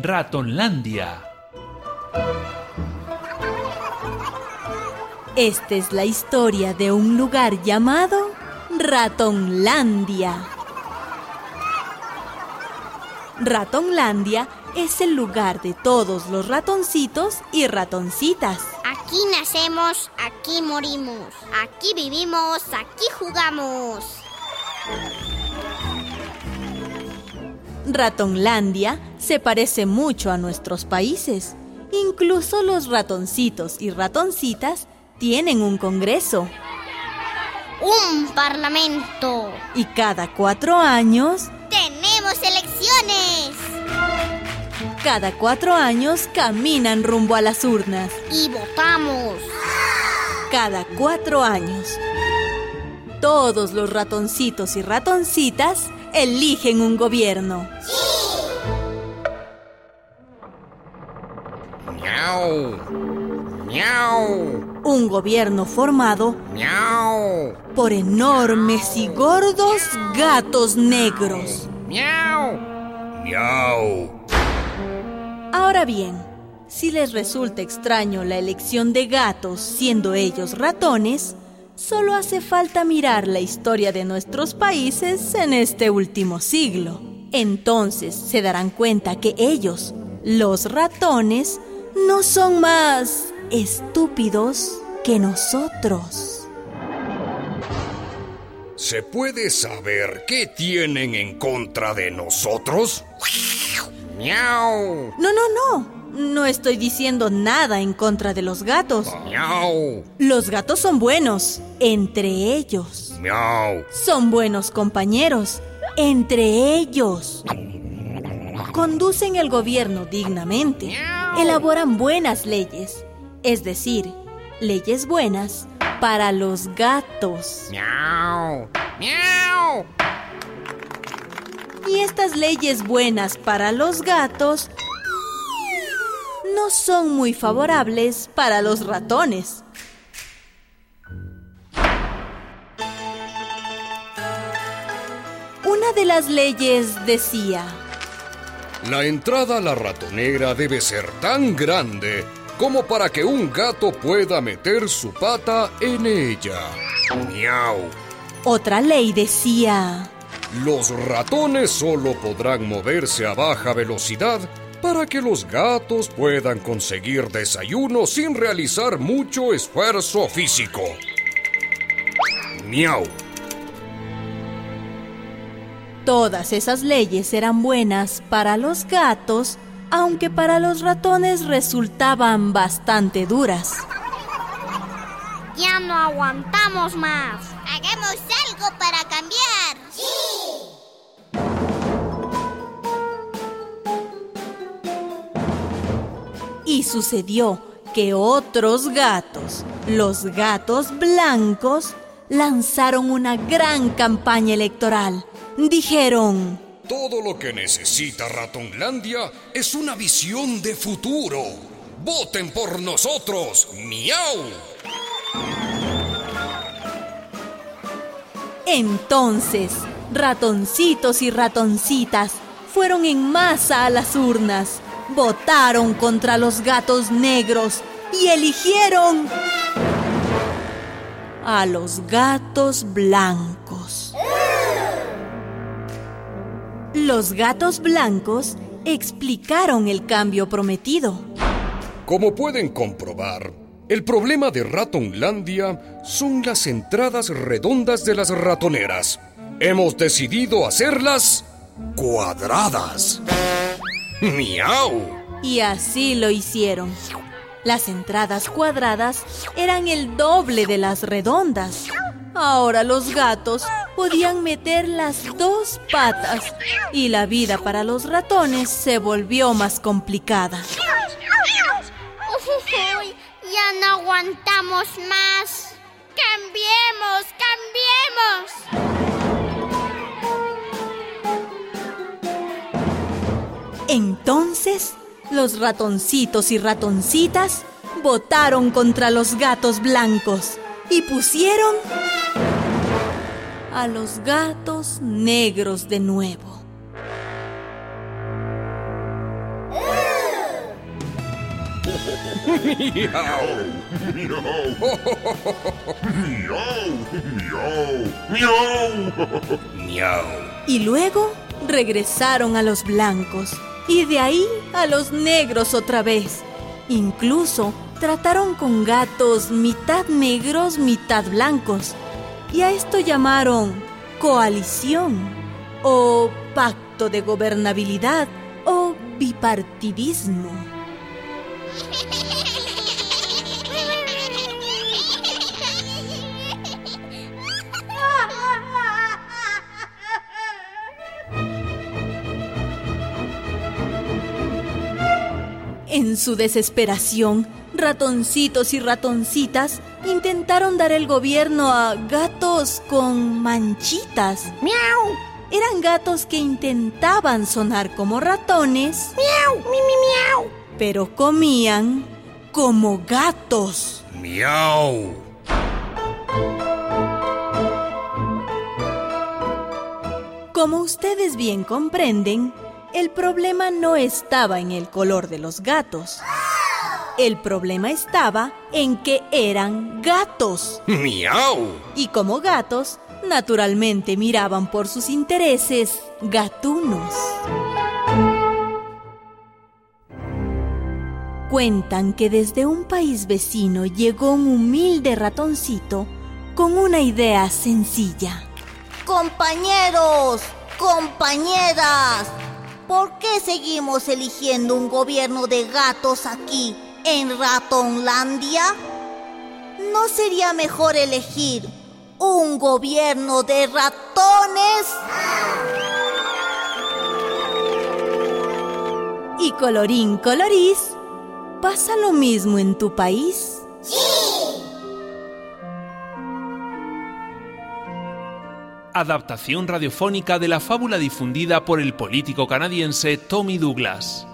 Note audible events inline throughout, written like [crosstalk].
Ratonlandia. Esta es la historia de un lugar llamado Ratonlandia. Ratonlandia es el lugar de todos los ratoncitos y ratoncitas. Aquí nacemos, aquí morimos, aquí vivimos, aquí jugamos. Ratonlandia se parece mucho a nuestros países. Incluso los ratoncitos y ratoncitas tienen un congreso. Un parlamento. Y cada cuatro años... ¡Tenemos elecciones! Cada cuatro años caminan rumbo a las urnas. Y votamos. Cada cuatro años. Todos los ratoncitos y ratoncitas eligen un gobierno. Miau. Miau. Un gobierno formado Miau. por enormes y gordos gatos negros. Miau. Miau. Ahora bien, si les resulta extraño la elección de gatos siendo ellos ratones, solo hace falta mirar la historia de nuestros países en este último siglo. Entonces se darán cuenta que ellos, los ratones, no son más estúpidos que nosotros. ¿Se puede saber qué tienen en contra de nosotros? Miau. No, no, no. No estoy diciendo nada en contra de los gatos. Miau. Los gatos son buenos, entre ellos. Miau. Son buenos compañeros, entre ellos. Conducen el gobierno dignamente. Elaboran buenas leyes. Es decir, leyes buenas para los gatos. Miau. Miau. Y estas leyes buenas para los gatos no son muy favorables para los ratones. Una de las leyes decía, La entrada a la ratonera debe ser tan grande como para que un gato pueda meter su pata en ella. Miau. otra ley decía, Los ratones solo podrán moverse a baja velocidad para que los gatos puedan conseguir desayuno sin realizar mucho esfuerzo físico. Miau. todas esas leyes eran buenas para los gatos, aunque para los ratones resultaban bastante duras. Ya no aguantamos más. Hagamos algo para cambiar. Y sucedió que otros gatos, los gatos blancos, lanzaron una gran campaña electoral. Dijeron, Todo lo que necesita Ratonlandia es una visión de futuro. ¡Voten por nosotros! ¡Miau! entonces, ratoncitos y ratoncitas fueron en masa a las urnas, votaron contra los gatos negros y eligieron a los gatos blancos. Los gatos blancos explicaron el cambio prometido. Como pueden comprobar, el problema de Ratonlandia son las entradas redondas de las ratoneras. Hemos decidido hacerlas cuadradas. [laughs] ¡Miau! Y así lo hicieron. Las entradas cuadradas eran el doble de las redondas. Ahora los gatos podían meter las dos patas y la vida para los ratones se volvió más complicada. Uy, ya no aguantamos más. Cambiemos, cambiemos. Entonces, los ratoncitos y ratoncitas votaron contra los gatos blancos y pusieron a los gatos negros de nuevo. Miau. [laughs] Y luego regresaron a los blancos y de ahí a los negros otra vez. Incluso trataron con gatos mitad negros, mitad blancos. Y a esto llamaron coalición o pacto de gobernabilidad o bipartidismo. En su desesperación, ratoncitos y ratoncitas intentaron dar el gobierno a gatos con manchitas. ¡Miau! Eran gatos que intentaban sonar como ratones, ¡Miau! ¡Mi, mi, miau! pero comían como gatos. Miau. Como ustedes bien comprenden, el problema no estaba en el color de los gatos. El problema estaba en que eran gatos. [laughs] Miau. Y como gatos, naturalmente miraban por sus intereses gatunos. Cuentan que desde un país vecino llegó un humilde ratoncito con una idea sencilla. Compañeros, compañeras, ¿por qué seguimos eligiendo un gobierno de gatos aquí, en Ratonlandia? ¿No sería mejor elegir un gobierno de ratones? Y colorín colorís, ¿pasa lo mismo en tu país? Adaptación radiofónica de la fábula difundida por el político canadiense Tommy Douglas.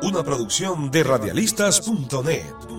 Una producción de radialistas.net.